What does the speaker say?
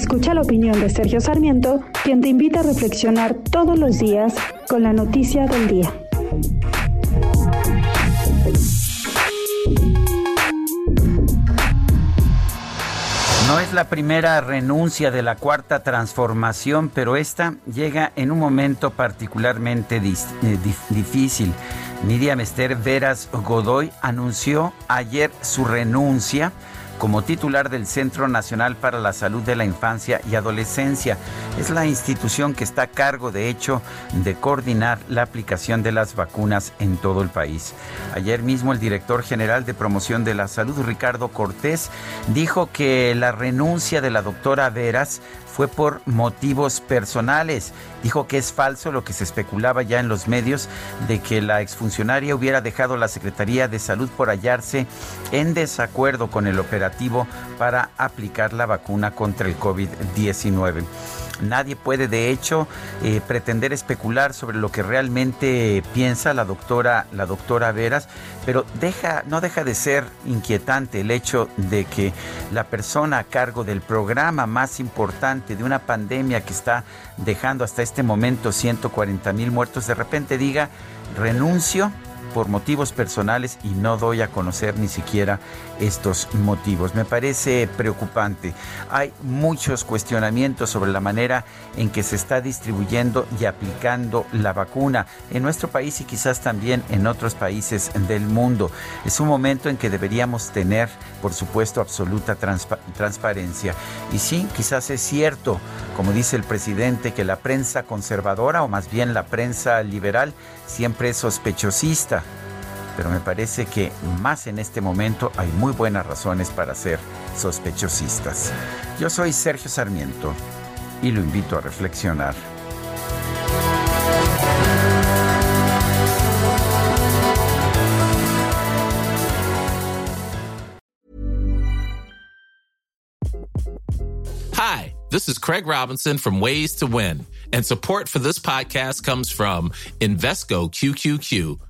Escucha la opinión de Sergio Sarmiento, quien te invita a reflexionar todos los días con la noticia del día. No es la primera renuncia de la cuarta transformación, pero esta llega en un momento particularmente eh, difícil. Miriam Esther Veras Godoy anunció ayer su renuncia como titular del Centro Nacional para la Salud de la Infancia y Adolescencia. Es la institución que está a cargo, de hecho, de coordinar la aplicación de las vacunas en todo el país. Ayer mismo el director general de promoción de la salud, Ricardo Cortés, dijo que la renuncia de la doctora Veras fue por motivos personales. Dijo que es falso lo que se especulaba ya en los medios de que la exfuncionaria hubiera dejado la Secretaría de Salud por hallarse en desacuerdo con el operativo para aplicar la vacuna contra el COVID-19. Nadie puede, de hecho, eh, pretender especular sobre lo que realmente piensa la doctora, la doctora Veras, pero deja, no deja de ser inquietante el hecho de que la persona a cargo del programa más importante de una pandemia que está dejando hasta este momento 140 mil muertos, de repente diga renuncio por motivos personales y no doy a conocer ni siquiera estos motivos. Me parece preocupante. Hay muchos cuestionamientos sobre la manera en que se está distribuyendo y aplicando la vacuna en nuestro país y quizás también en otros países del mundo. Es un momento en que deberíamos tener, por supuesto, absoluta transparencia. Y sí, quizás es cierto, como dice el presidente, que la prensa conservadora o más bien la prensa liberal siempre es sospechosista pero me parece que más en este momento hay muy buenas razones para ser sospechosistas. Yo soy Sergio Sarmiento y lo invito a reflexionar. Hi, this is Craig Robinson from Ways to Win, and support for this podcast comes from Invesco QQQ